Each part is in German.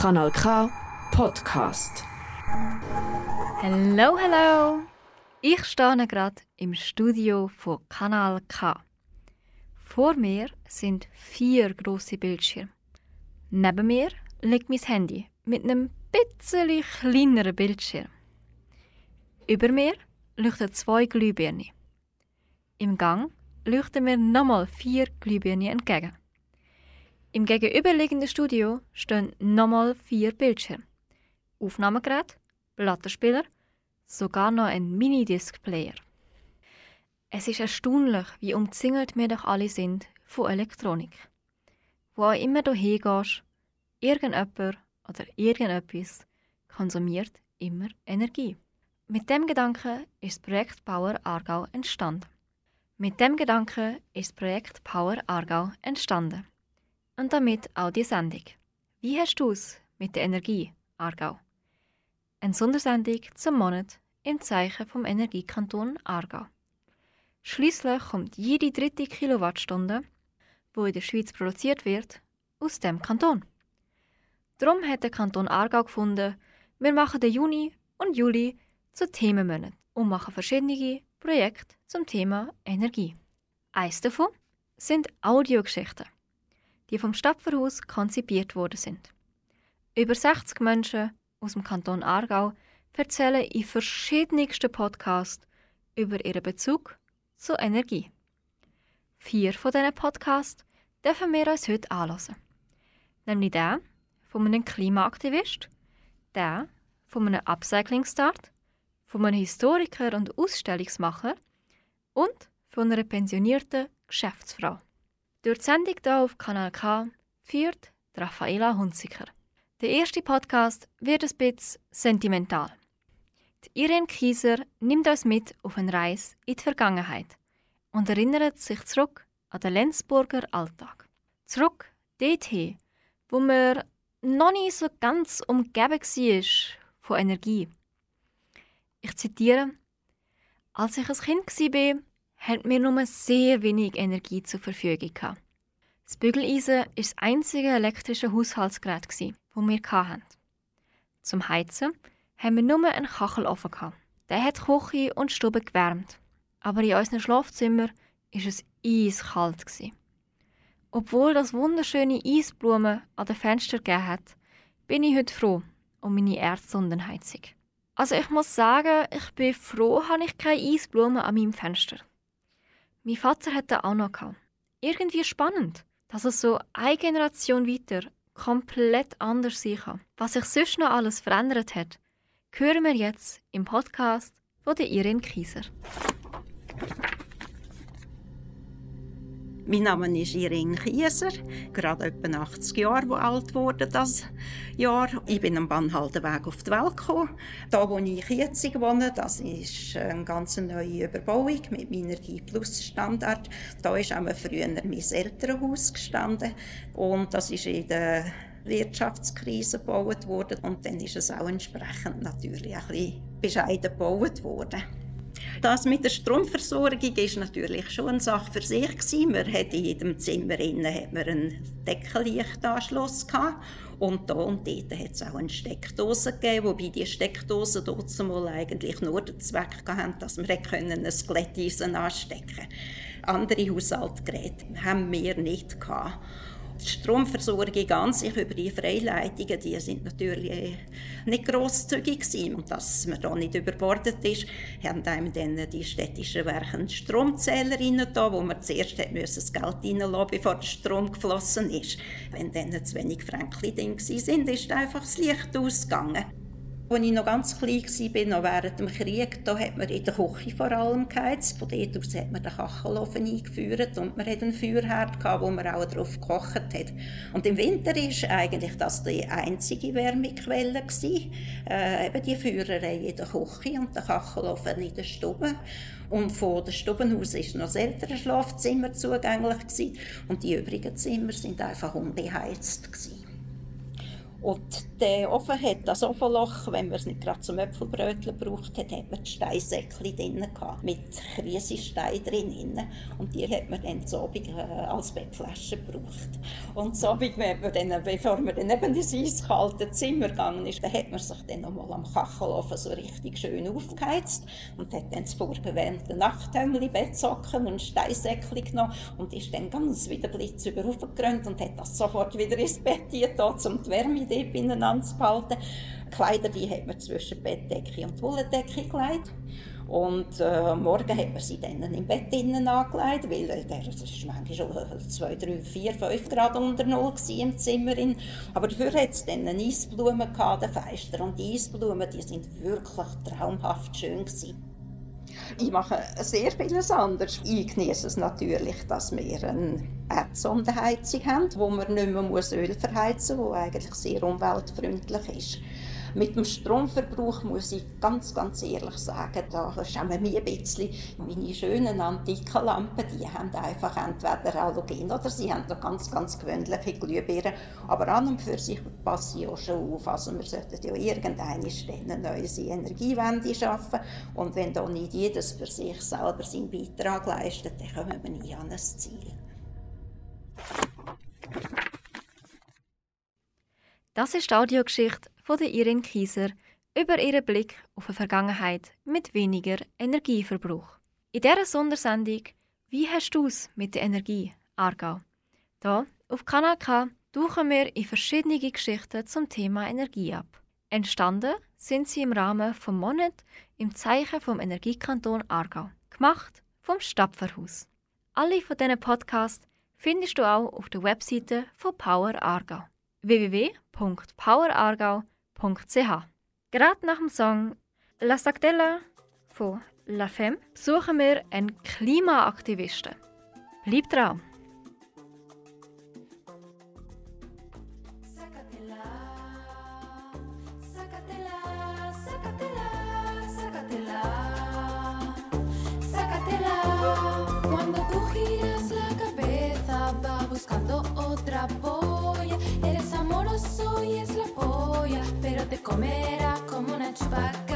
Kanal K Podcast. Hallo, hallo! Ich stehe gerade im Studio von Kanal K. Vor mir sind vier große Bildschirme. Neben mir liegt mein Handy mit einem bisschen kleineren Bildschirm. Über mir leuchten zwei Glühbirnen. Im Gang leuchten mir nochmal vier Glühbirnen entgegen. Im gegenüberliegenden Studio stehen nochmal vier Bildschirme. Aufnahmegerät, Plattenspieler, sogar noch ein Minidisc-Player. Es ist erstaunlich, wie umzingelt wir doch alle sind von Elektronik. Wo auch immer du hingehst, irgendjemand oder irgendetwas konsumiert immer Energie. Mit dem Gedanken ist das Projekt Power Aargau entstanden. Mit dem Gedanken ist das Projekt Power Aargau entstanden. Und damit auch die Sendung. Wie hast du es mit der Energie, Aargau? Eine Sondersendung zum Monat im Zeichen vom Energiekanton Aargau. Schließlich kommt jede dritte Kilowattstunde, wo in der Schweiz produziert wird, aus dem Kanton. Darum hat der Kanton Aargau gefunden, wir machen den Juni und Juli zu Themenmonat und machen verschiedene Projekte zum Thema Energie. Eines davon sind Audiogeschichten, die vom Stadtverhaus konzipiert worden sind. Über 60 Menschen aus dem Kanton Aargau erzählen in verschiedensten Podcasts über ihren Bezug zur Energie. Vier von diesen Podcasts dürfen wir uns heute anhören. Nämlich der von einem Klimaaktivist, der von einem Upcycling-Start von einem Historiker und Ausstellungsmacher und von einer pensionierten Geschäftsfrau. Durch die Sendung hier auf Kanal K führt Raffaela Hunziker. Der erste Podcast wird ein bisschen sentimental. Die Irene Kieser nimmt uns mit auf eine Reise in die Vergangenheit und erinnert sich zurück an den Lenzburger Alltag. Zurück dorthin, wo man noch nicht so ganz umgeben war von Energie. Ich zitiere: Als ich ein Kind war, hatten wir nur sehr wenig Energie zur Verfügung. Das Bügeleisen war das einzige elektrische Haushaltsgerät, das wir hatten. Zum Heizen haben wir nur einen Kachelofen. Der hat Küche und Stube gewärmt. Aber in unserem Schlafzimmer war es eiskalt. Obwohl das wunderschöne Eisblumen an den Fenstern gegeben hat, bin ich heute froh um meine Erdsondenheizung. Also ich muss sagen, ich bin froh, habe ich keine Eisblumen an meinem Fenster. Mein Vater hatte auch noch. Irgendwie spannend, dass es so eine Generation weiter komplett anders sein kann. Was sich sonst noch alles verändert hat, hören wir jetzt im Podcast von der Irene Kieser. Mein Name ist Irene Kieser, gerade etwa 80 Jahre alt wurde das Jahr. Ich bin am Bannhaldenweg auf die Welt gekommen. Da, wo ich jetzt wohne, das ist eine ganz neue Überbauung mit Minergie Plus Standard. Da ist auch früher mein Elternhaus gestanden und das ist in der Wirtschaftskrise gebaut worden und dann ist es auch entsprechend natürlich ein bescheiden gebaut worden. Das mit der Stromversorgung ist natürlich schon eine Sache für sich gewesen. Wir hatten in jedem Zimmer innen hat man einen Deckenlichtanschluss gehabt. und da und dort hat es auch eine Steckdose gegeben, wobei die Steckdosen dort mal eigentlich nur den Zweck hatten, dass wir können ein Glätteisen anstecken konnten. Andere Haushaltsgeräte haben wir nicht gehabt. Die Stromversorgung an sich über die Freileitungen, die sind natürlich äh, nicht grosszügig gewesen. Und dass man da nicht überbordet ist, haben einem dann die städtischen Werke einen Stromzähler da, wo man zuerst hat das Geld reinlassen, bevor der Strom geflossen ist. Wenn dann zu wenig Fränkli drin sind, ist einfach das Licht ausgegangen. Als ich noch ganz klein war, noch während dem Krieg, da hat man in der Küche vor allem geheizt. Von dort aus hat man den Kachelofen eingeführt und man hatte einen Feuerherd, wo man auch drauf gekocht hat. Und im Winter war eigentlich das die einzige Wärmequelle. Äh, eben die Feuererei in der Küche und der Kachelofen in der Stube. Und von der Stubenhaus war noch das ältere Schlafzimmer zugänglich gewesen. und die übrigen Zimmer waren einfach unbeheizt. Gewesen. Und der Ofen hat das Ofenloch, wenn man es nicht gerade zum Äpfelbrötchen braucht, hat, hat man die Steinsäckchen drin gehabt, mit Krisenstein drin. Und die hat man dann so äh, als Bettflasche gebraucht. Und so, wenn man dann, bevor man dann eben ins eiskalte Zimmer gegangen ist, dann hat man sich dann nochmal am Kachelofen so richtig schön aufgeheizt und hat dann das vorgewärmte Nachthemdli, Bettsocken und Steinsäckchen genommen und ist dann ganz wieder blitzüber und hat das sofort wieder ins Bett getan, um die Wärme dort ineinander zu behalten. Kleider die hat man zwischen Bettdecke und Wollendecke gelegt. Und äh, morgen hat man sie dann im Bett innen angelegt, weil äh, der, das ist manchmal schon 2, 3, 4, 5 Grad unter Null im Zimmer. Aber dafür hat es dann eine Eisblume gehabt, den Feister. Und die Eisblumen, die sind wirklich traumhaft schön gewesen. Ich mache sehr vieles anders. Ich genieße es natürlich, dass wir eine Erdsondenheizung haben, wo man nicht mehr Öl verheizen muss, die eigentlich sehr umweltfreundlich ist. Mit dem Stromverbrauch muss ich ganz, ganz ehrlich sagen, da schämen mich ein bisschen. Meine schönen antiken Lampen, die haben einfach entweder Halogen oder sie haben noch ganz, ganz gewöhnliche Glühbirnen. Aber an und für sich passe ich auch schon auf. Also wir sollten ja eine neue Energiewende schaffen. Und wenn da nicht jedes für sich selber seinen Beitrag leistet, dann kommen wir nie an ein Ziel. Das ist die Audiogeschichte von Irin Kieser über ihren Blick auf eine Vergangenheit mit weniger Energieverbrauch. In dieser Sondersendung «Wie hast du es mit der Energie, Aargau?» Hier auf Kanal K tauchen wir in verschiedene Geschichten zum Thema Energie ab. Entstanden sind sie im Rahmen vom Monat im Zeichen vom Energiekanton Aargau, gemacht vom Stapferhaus. Alle von diesen Podcasts findest du auch auf der Webseite von Power Aargau www.powerargau.ch. Gerade nach dem Song La Sactella von La Femme suchen wir einen Klimaaktivisten. Bleib dran! buscando de comer a come una ciabatta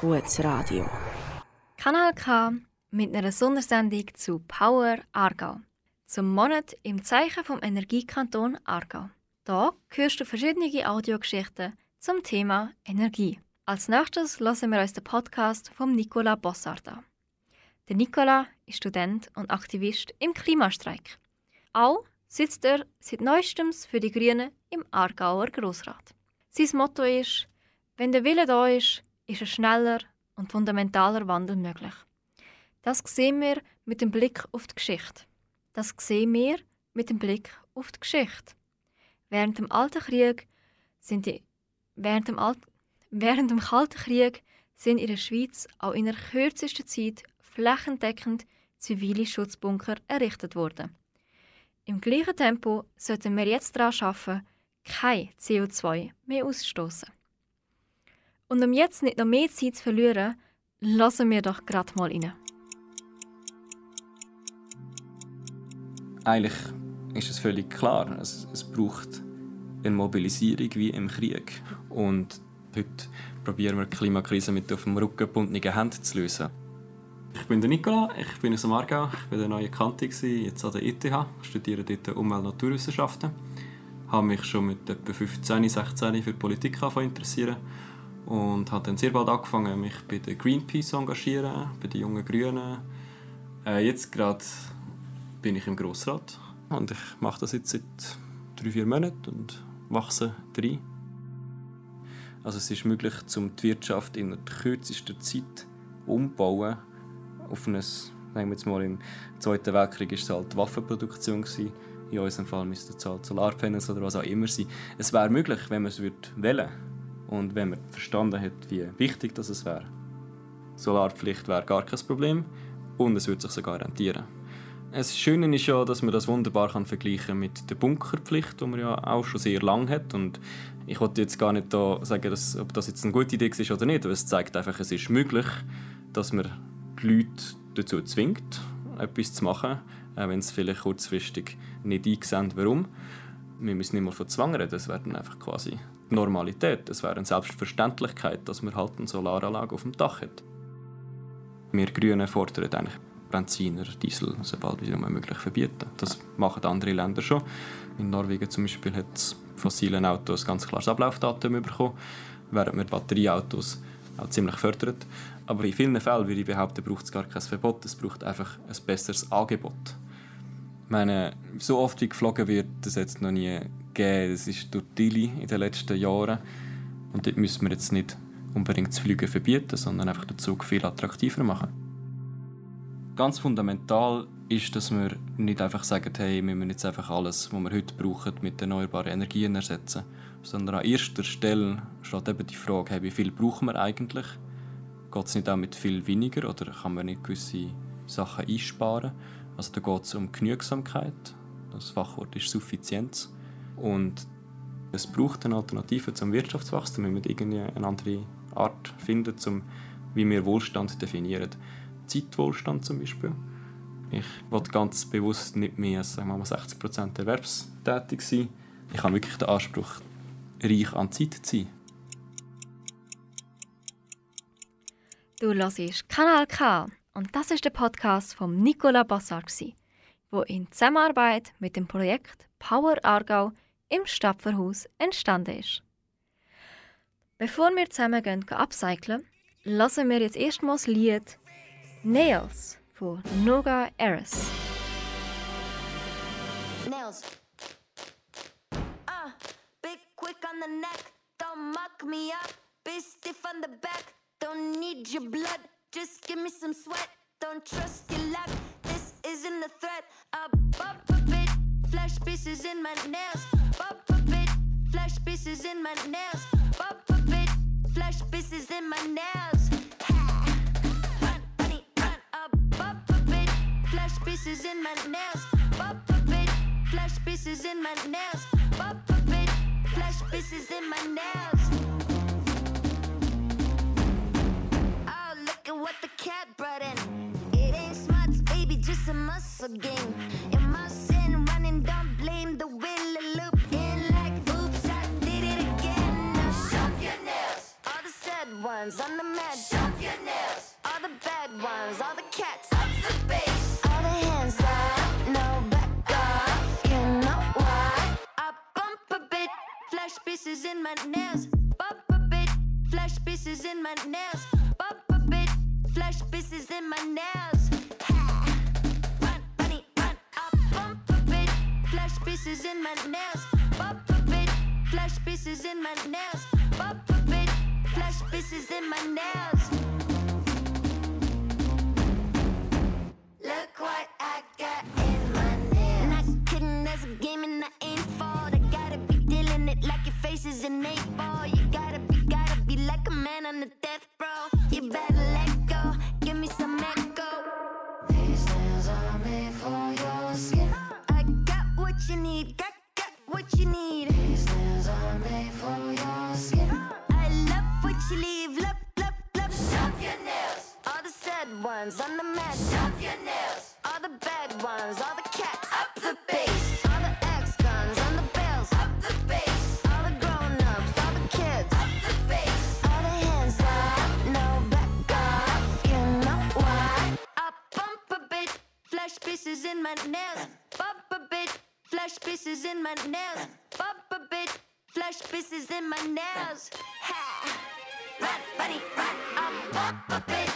gutes Radio. Kanal K mit einer Sondersendung zu Power Aargau. zum Monat im Zeichen vom Energiekanton Aargau. Da hörst du verschiedene Audiogeschichten zum Thema Energie. Als nächstes hören wir uns den Podcast von Nicola Bossart an. Der Nicola ist Student und Aktivist im Klimastreik. Auch sitzt er seit neuestem für die Grünen im Aargauer Grossrat. Sein Motto ist, wenn der Wille da ist, ist ein schneller und fundamentaler Wandel möglich. Das sehen wir mit dem Blick auf die Geschichte. Das sehen wir mit dem Blick auf die Geschichte. Während dem Alten Krieg sind die, während dem, Alt, während dem Kalten Krieg sind in der Schweiz auch in der kürzesten Zeit flächendeckend zivile Schutzbunker errichtet worden. Im gleichen Tempo sollten wir jetzt daran arbeiten, kein CO2 mehr ausstoßen. Und um jetzt nicht noch mehr Zeit zu verlieren, lassen wir doch gerade mal rein. Eigentlich ist es völlig klar. Es, es braucht eine Mobilisierung wie im Krieg. Und heute probieren wir die Klimakrise mit auf dem Rücken gebundenen Händen zu lösen. Ich bin der Nicola, ich bin aus dem Aargau, ich war der neue Kante, jetzt an der ETH, studiere dort Umwelt- und Naturwissenschaften. Ich habe mich schon mit etwa 15, 16 für Politik interessieren und habe dann sehr bald angefangen, mich bei der Greenpeace zu engagieren, bei den jungen Grünen. Äh, jetzt gerade bin ich im Grossrat und ich mache das jetzt seit drei, vier Monaten und wachse rein. Also es ist möglich, um die Wirtschaft in der kürzesten Zeit umzubauen auf ein, sagen wir jetzt mal, im Zweiten Weltkrieg war es halt Waffenproduktion. Gewesen. In unserem Fall müsste es halt Solarpanels oder was auch immer sein. Es wäre möglich, wenn man es wählen würde und wenn man verstanden hat, wie wichtig das es wäre. Solarpflicht wäre gar kein Problem und es würde sich sogar rentieren. Das Schöne ist ja, dass man das wunderbar kann vergleichen mit der Bunkerpflicht, die man ja auch schon sehr lange hat. Und ich wollte jetzt gar nicht da sagen, dass, ob das jetzt eine gute Idee ist oder nicht, aber es zeigt einfach, es ist möglich, dass man die Leute dazu zwingt, etwas zu machen, auch wenn es vielleicht kurzfristig nicht einsehen, warum. Wir müssen nicht mal von Zwang reden, es wäre einfach quasi die Normalität. Es wäre eine Selbstverständlichkeit, dass man halt eine Solaranlage auf dem Dach hat. Wir Grünen fordern eigentlich Benziner, Diesel sobald wie möglich verbieten. Das machen andere Länder schon. In Norwegen zum Beispiel hat fossilen Autos ganz klares Ablaufdatum bekommen, während man Batterieautos auch ziemlich fördert. Aber in vielen Fällen würde ich behaupten, braucht es gar kein Verbot, es braucht einfach ein besseres Angebot. Ich meine, so oft wie geflogen wird, das es noch nie gegeben. Das ist durch Dili in den letzten Jahren. Und dort müssen wir jetzt nicht unbedingt das Fliegen verbieten, sondern einfach den Zug viel attraktiver machen. Ganz fundamental ist, dass wir nicht einfach sagen, hey, wir müssen jetzt einfach alles, was wir heute brauchen, mit erneuerbaren Energien ersetzen. Sondern an erster Stelle steht eben die Frage, hey, wie viel brauchen wir eigentlich? Geht es nicht auch mit viel weniger oder kann man nicht gewisse Sachen einsparen? Also da geht es um Genügsamkeit. Das Fachwort ist Suffizienz. Und es braucht eine Alternative zum Wirtschaftswachstum. Wir müssen irgendwie eine andere Art finden, um, wie wir Wohlstand definieren. Zeitwohlstand zum Beispiel. Ich will ganz bewusst nicht mehr sagen wir mal, 60% erwerbstätig sein. Ich habe wirklich den Anspruch, reich an Zeit zu sein. Du hörst Kanal K und das ist der Podcast von Nicola Bassar, wo in Zusammenarbeit mit dem Projekt Power Aargau im Stapferhaus entstanden ist. Bevor wir zusammen gehen, upcyclen, lassen wir jetzt erstmals das Lied Nails von Noga Eris. Nails. Uh, big quick on the neck, don't muck me up. Be stiff on the back, don't need your blood. Just give me some sweat, don't trust your luck. This isn't a threat. A bit, flesh pieces in my nails. Up a bit, flesh pieces in my nails. Up a bit, flesh pieces in my nails. Run, bunny, run. Up, up a bit, flesh pieces in my nails. Up a bit, flesh pieces in my nails. Up a bit, flesh pieces in my nails. Oh, look at what the cat brought in. It ain't smarts, baby, just a muscle game. ones on the mat. Suck your nails. All the bad ones, all the cats. Up the bass. All the hands up, no back up. You know why? I bump a bit, flash pieces in my nails. Bump a bit, flash pieces in my nails. Bump a bit, flash pieces in my nails. Run, bunny. I bump a bit, flash pieces in my nails. Bump a bit, flash pieces in my nails. Pop a bit, flesh pieces in my nails. Look what I got in my nails. Not kidding, there's a game and I ain't fall. I gotta be dealing it like your face is an eight ball. Ones on the mat. Shop your nails. All the bad ones, all the cats. Up the bass. All the ex-guns on the bells. Up the bass. All the grown-ups, all the kids. Up the bass. All the hands up, no back off. You know why? I bump a bit, flesh pieces in my nails. Bump a bit, flesh pieces in my nails. Bump a bit, flesh pieces in my nails. Ha! Run, bunny, run, I bump a bit,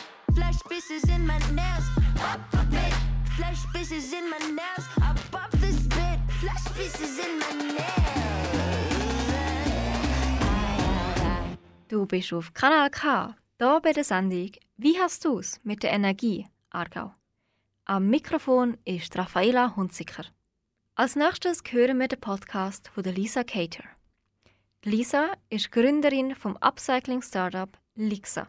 flesh pieces in my nails. Bump a bit, flesh pieces in nails. I bump this bit, flesh pieces in my nails. Du bist auf Kanal K, hier bei der Sendung «Wie hast du's?» mit der Energie Aargau. Am Mikrofon ist Raffaela Hunziker. Als nächstes hören wir den Podcast von Lisa Cater. Lisa ist Gründerin vom Upcycling-Startup Lixa.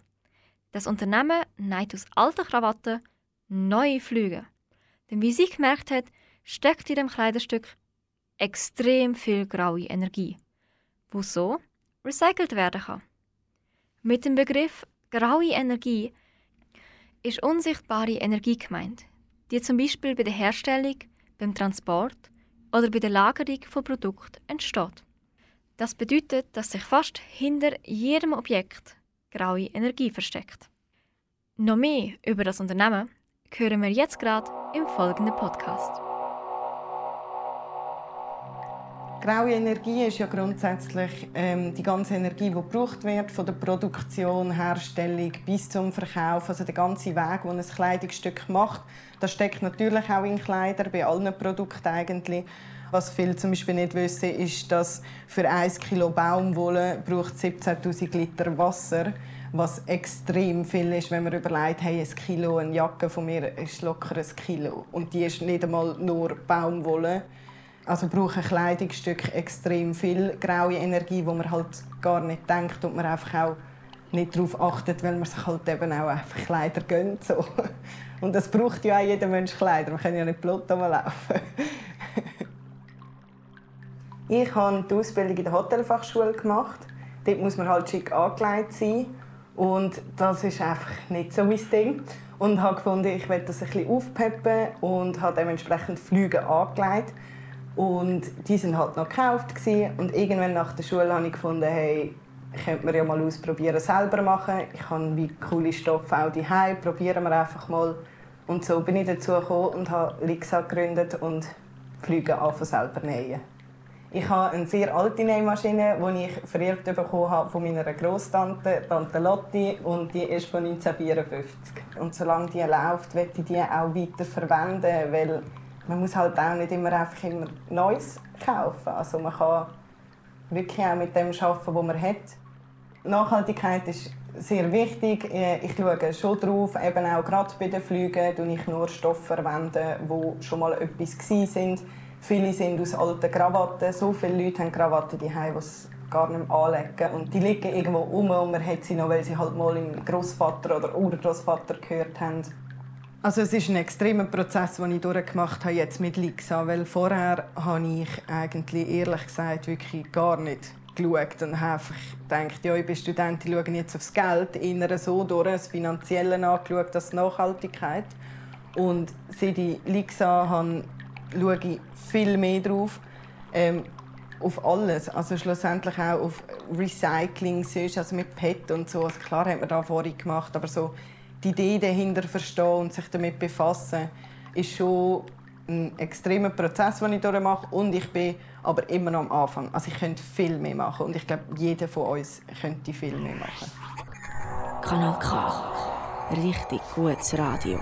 Das Unternehmen näht aus alten Krawatten neue Flüge. Denn wie sie gemerkt hat, steckt in dem Kleiderstück extrem viel graue Energie, wo so recycelt werden kann. Mit dem Begriff graue Energie ist unsichtbare Energie gemeint, die zum Beispiel bei der Herstellung, beim Transport oder bei der Lagerung von Produkten entsteht. Das bedeutet, dass sich fast hinter jedem Objekt graue Energie versteckt. Noch mehr über das Unternehmen hören wir jetzt gerade im folgenden Podcast. Graue Energie ist ja grundsätzlich ähm, die ganze Energie, die gebraucht wird, von der Produktion, Herstellung bis zum Verkauf, also der ganze Weg, den ein Kleidungsstück macht. Das steckt natürlich auch in Kleider, bei allen Produkten eigentlich. Was viele zum Beispiel nicht wissen, ist, dass für 1 Kilo Baumwolle braucht 17'000 Liter Wasser was extrem viel ist, wenn man überlegt, hey, ein Kilo, eine Jacke von mir ist locker ein Kilo. Und die ist nicht einmal nur Baumwolle. Also braucht ein Kleidungsstück extrem viel graue Energie, wo man halt gar nicht denkt und man einfach auch nicht darauf achtet, weil man sich halt eben auch einfach Kleider gönnt. So. Und das braucht ja auch jeder Mensch Kleider. Man kann ja nicht blöd laufen. Ich habe die Ausbildung in der Hotelfachschule gemacht. Dort muss man halt schick angelegt sein. Und das ist einfach nicht so mein Ding. Und habe gefunden, ich werde das ein bisschen aufpeppen und habe dementsprechend Flüge angelegt. Und die sind halt noch gekauft. Und irgendwann nach der Schule habe ich gefunden, hey, könnte man ja mal ausprobieren, selber machen. Ich habe wie coole Stoffe auch daheim. Probieren wir einfach mal. Und so bin ich dazu gekommen und habe Lixa gegründet und Flüge selber nähen. Ich habe eine sehr alte Nähmaschine, die ich vererbt bekommen habe von meiner Großtante, Tante Lotti, und die ist von 1954. Und solange die läuft, werde ich die auch weiter verwenden, weil man muss halt auch nicht immer einfach immer Neues kaufen. Also man kann wirklich auch mit dem arbeiten, was man hat. Nachhaltigkeit ist sehr wichtig. Ich schaue schon darauf, eben auch gerade bei den Flügen, verwende ich nur Stoffe verwenden, die schon mal etwas waren Viele sind aus alten Krawatten. So viele Leute haben Krawatten die es gar nicht mehr anlegen. Und die liegen irgendwo um und man hat sie noch, weil sie halt mal im Großvater oder Urgroßvater gehört haben. Also es ist ein extremer Prozess, den ich durchgemacht habe jetzt mit Lixa, weil vorher habe ich eigentlich ehrlich gesagt wirklich gar nicht geschaut und habe einfach gedacht, ja, ich bin Studentin, ich schaue jetzt aufs Geld, eher so durch, das Finanzielle angeschaut, das Nachhaltigkeit. Und seit ich Lixa habe, schaue ich viel mehr drauf. Ähm, auf alles. Also schlussendlich auch auf Recycling, also mit PET und so. Also klar hat man da vorhin gemacht, aber so die Idee dahinter verstehen und sich damit befassen, ist schon ein extremer Prozess, den ich durchmache und ich bin aber immer noch am Anfang. Also ich könnte viel mehr machen und ich glaube, jeder von uns könnte viel mehr machen. Kanal K. Richtig gutes Radio.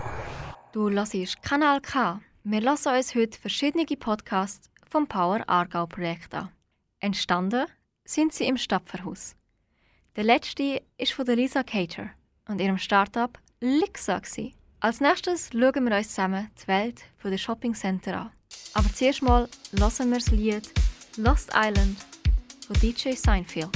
Du hörst Kanal K. Wir lassen uns heute verschiedene Podcasts vom Power Aargau Projekt an. Entstanden sind sie im Stapferhaus. Der letzte ist von Lisa Cater und ihrem Startup Lixa. Als nächstes schauen wir uns zusammen die Welt der Shopping Center an. Aber zuerst mal hören wir das Lied Lost Island von DJ Seinfeld.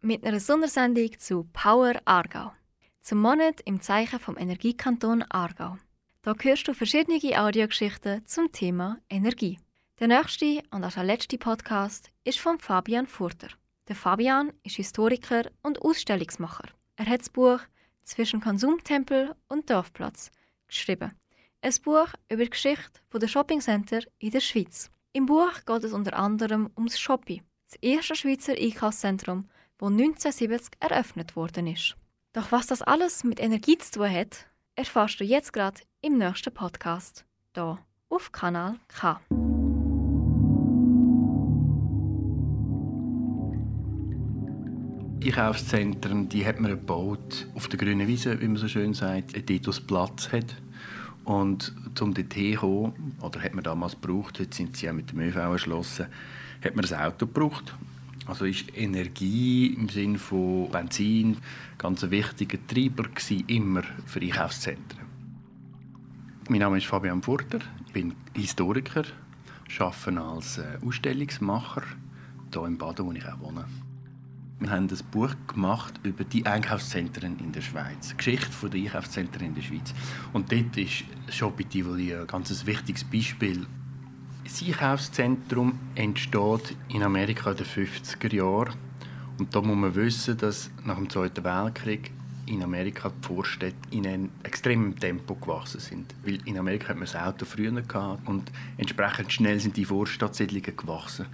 Mit einer Sondersendung zu Power Aargau. Zum Monat im Zeichen vom Energiekanton Aargau. Da hörst du verschiedene Audiogeschichten zum Thema Energie. Der nächste und auch der letzte Podcast ist von Fabian Furter. Der Fabian ist Historiker und Ausstellungsmacher. Er hat das Buch Zwischen Konsumtempel und Dorfplatz geschrieben. Ein Buch über die Geschichte der Shoppingcenter in der Schweiz. Im Buch geht es unter anderem ums Shoppi, das erste Schweizer Einkaufszentrum, das 1970 eröffnet worden ist. Doch was das alles mit Energie zu tun hat, erfährst du jetzt gerade im nächsten Podcast, hier auf Kanal K. Einkaufszentren, die hat man gebaut auf der grünen Wiese, wie man so schön sagt, dort, wo es Platz hat. Und um dort herzukommen, oder hat man damals gebraucht, heute sind sie ja mit dem ÖV erschlossen, hat man ein Auto gebraucht. Also ist Energie im Sinne von Benzin ganz ein wichtiger Treiber gewesen, immer für Einkaufszentren. Mein Name ist Fabian Furter, ich bin Historiker, arbeite als äh, Ausstellungsmacher hier im Baden, wo ich auch wohne. Wir haben ein Buch gemacht über die Einkaufszentren in der Schweiz. Die Geschichte der Einkaufszentren in der Schweiz. Und dort ist Tivoli ein ganz wichtiges Beispiel. Das Einkaufszentrum entsteht in Amerika in den 50er Jahren. Und da muss man wissen, dass nach dem Zweiten Weltkrieg in Amerika die Vorstädte in einem extremen Tempo gewachsen sind. Weil in Amerika hat man das Auto früher gehabt und entsprechend schnell sind die Vorstadtsiedlungen gewachsen.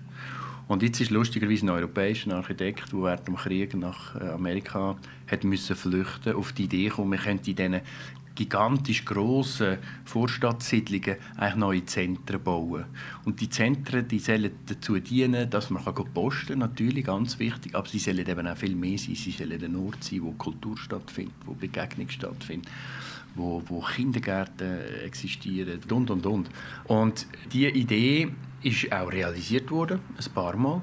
Und jetzt ist lustigerweise ein europäischer Architekt, der während dem Krieg nach äh, Amerika hat müssen flüchten, auf die Idee kommen, wir könnten in diesen gigantisch grossen Vorstadtsiedlungen eigentlich neue Zentren bauen. Und die Zentren die sollen dazu dienen, dass man posten kann, natürlich ganz wichtig, aber sie sollen eben auch viel mehr sein. Sie sollen der Ort sein, wo Kultur stattfindet, wo Begegnung stattfindet wo, wo Kindergärten existieren und und und. Und diese Idee ist auch realisiert worden, ein paar Mal.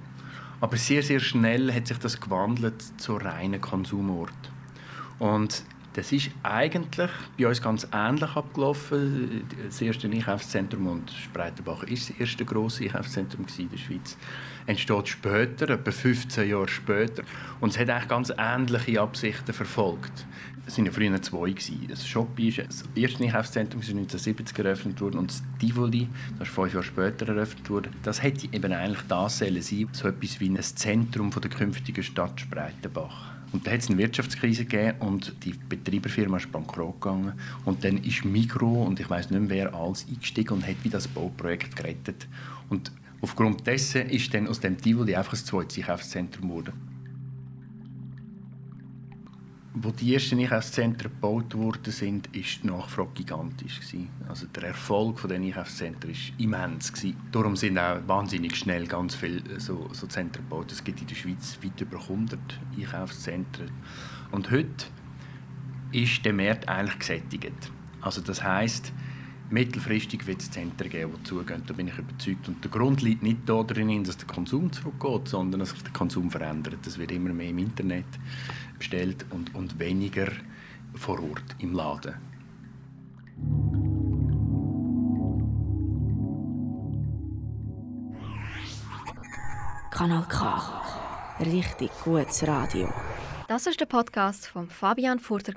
Aber sehr, sehr schnell hat sich das gewandelt zu reinen Konsumort. Und das ist eigentlich bei uns ganz ähnlich abgelaufen. Das erste Einkaufszentrum und Spreitenbach ist das erste grosse Einkaufszentrum in der Schweiz. Entsteht später, etwa 15 Jahre später. Und es hat eigentlich ganz ähnliche Absichten verfolgt. Es waren ja früher zwei. Das Shopee ist das erste Einkaufszentrum ist 1970 eröffnet worden und das Tivoli, das ist fünf Jahre später eröffnet worden. Das hätte eben eigentlich das sein so etwas wie ein Zentrum der künftigen Stadt Spreitenbach. Und da hat es eine Wirtschaftskrise gegeben und die Betreiberfirma ist bankrott gegangen. Und dann ist Migro und ich weiß nicht mehr wer alles eingestiegen und hat wie das Bauprojekt gerettet. Und aufgrund dessen ist dann aus dem Tivoli einfach ein zweites Einkaufszentrum geworden wo die ersten Einkaufszentren gebaut wurden, sind, ist die Nachfrage gigantisch. Also der Erfolg von den Einkaufszentren war immens gewesen. Darum sind auch wahnsinnig schnell ganz viele äh, so, so Zentren gebaut. Es gibt in der Schweiz weit über 100 Einkaufszentren. Und heute ist der Markt eigentlich gesättigt. Also das heißt, mittelfristig wird es Zentren geben, die zugehen. Da bin ich überzeugt. Und der Grund liegt nicht darin, dass der Konsum zurückgeht, sondern dass sich der Konsum verändert. Es wird immer mehr im Internet bestellt und, und weniger vor Ort im Laden. Kanal K. Richtig gutes Radio. Das ist der Podcast von Fabian Furter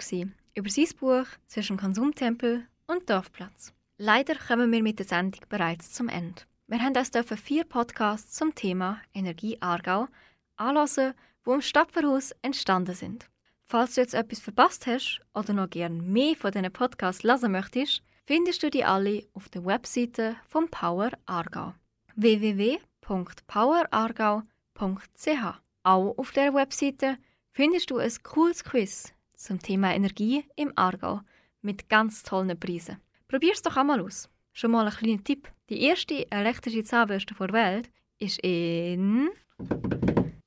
über sein Buch Zwischen Konsumtempel und Dorfplatz. Leider kommen wir mit der Sendung bereits zum Ende. Wir haben uns vier Podcasts zum Thema Energie Aargau anlassen die im Stadtverhaus entstanden sind. Falls du jetzt etwas verpasst hast oder noch gerne mehr von diesen Podcasts lesen möchtest, findest du die alle auf der Webseite vom Power Aargau www.powerargau.ch. Auch auf der Webseite findest du ein cooles Quiz zum Thema Energie im Aargau mit ganz tollen Preisen. Probier's doch einmal aus. Schon mal ein kleiner Tipp. Die erste elektrische Zahnbürste der Welt ist in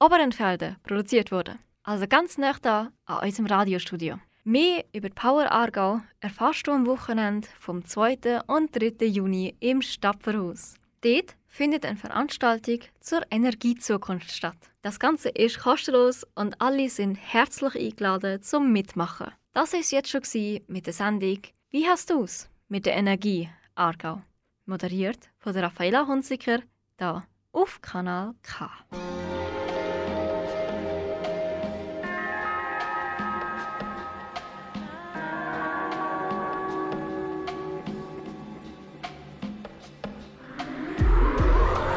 Oberenfelde produziert wurde. Also ganz nah da an unserem Radiostudio. Mehr über Power Aargau erfährst du am Wochenende vom 2. und 3. Juni im Stapferhaus. Dort findet eine Veranstaltung zur Energiezukunft statt. Das Ganze ist kostenlos und alle sind herzlich eingeladen zum Mitmachen. Das ist jetzt schon mit der Sendung Wie hast du's mit der Energie Aargau? Moderiert von Raffaella Hunziker, da auf Kanal K.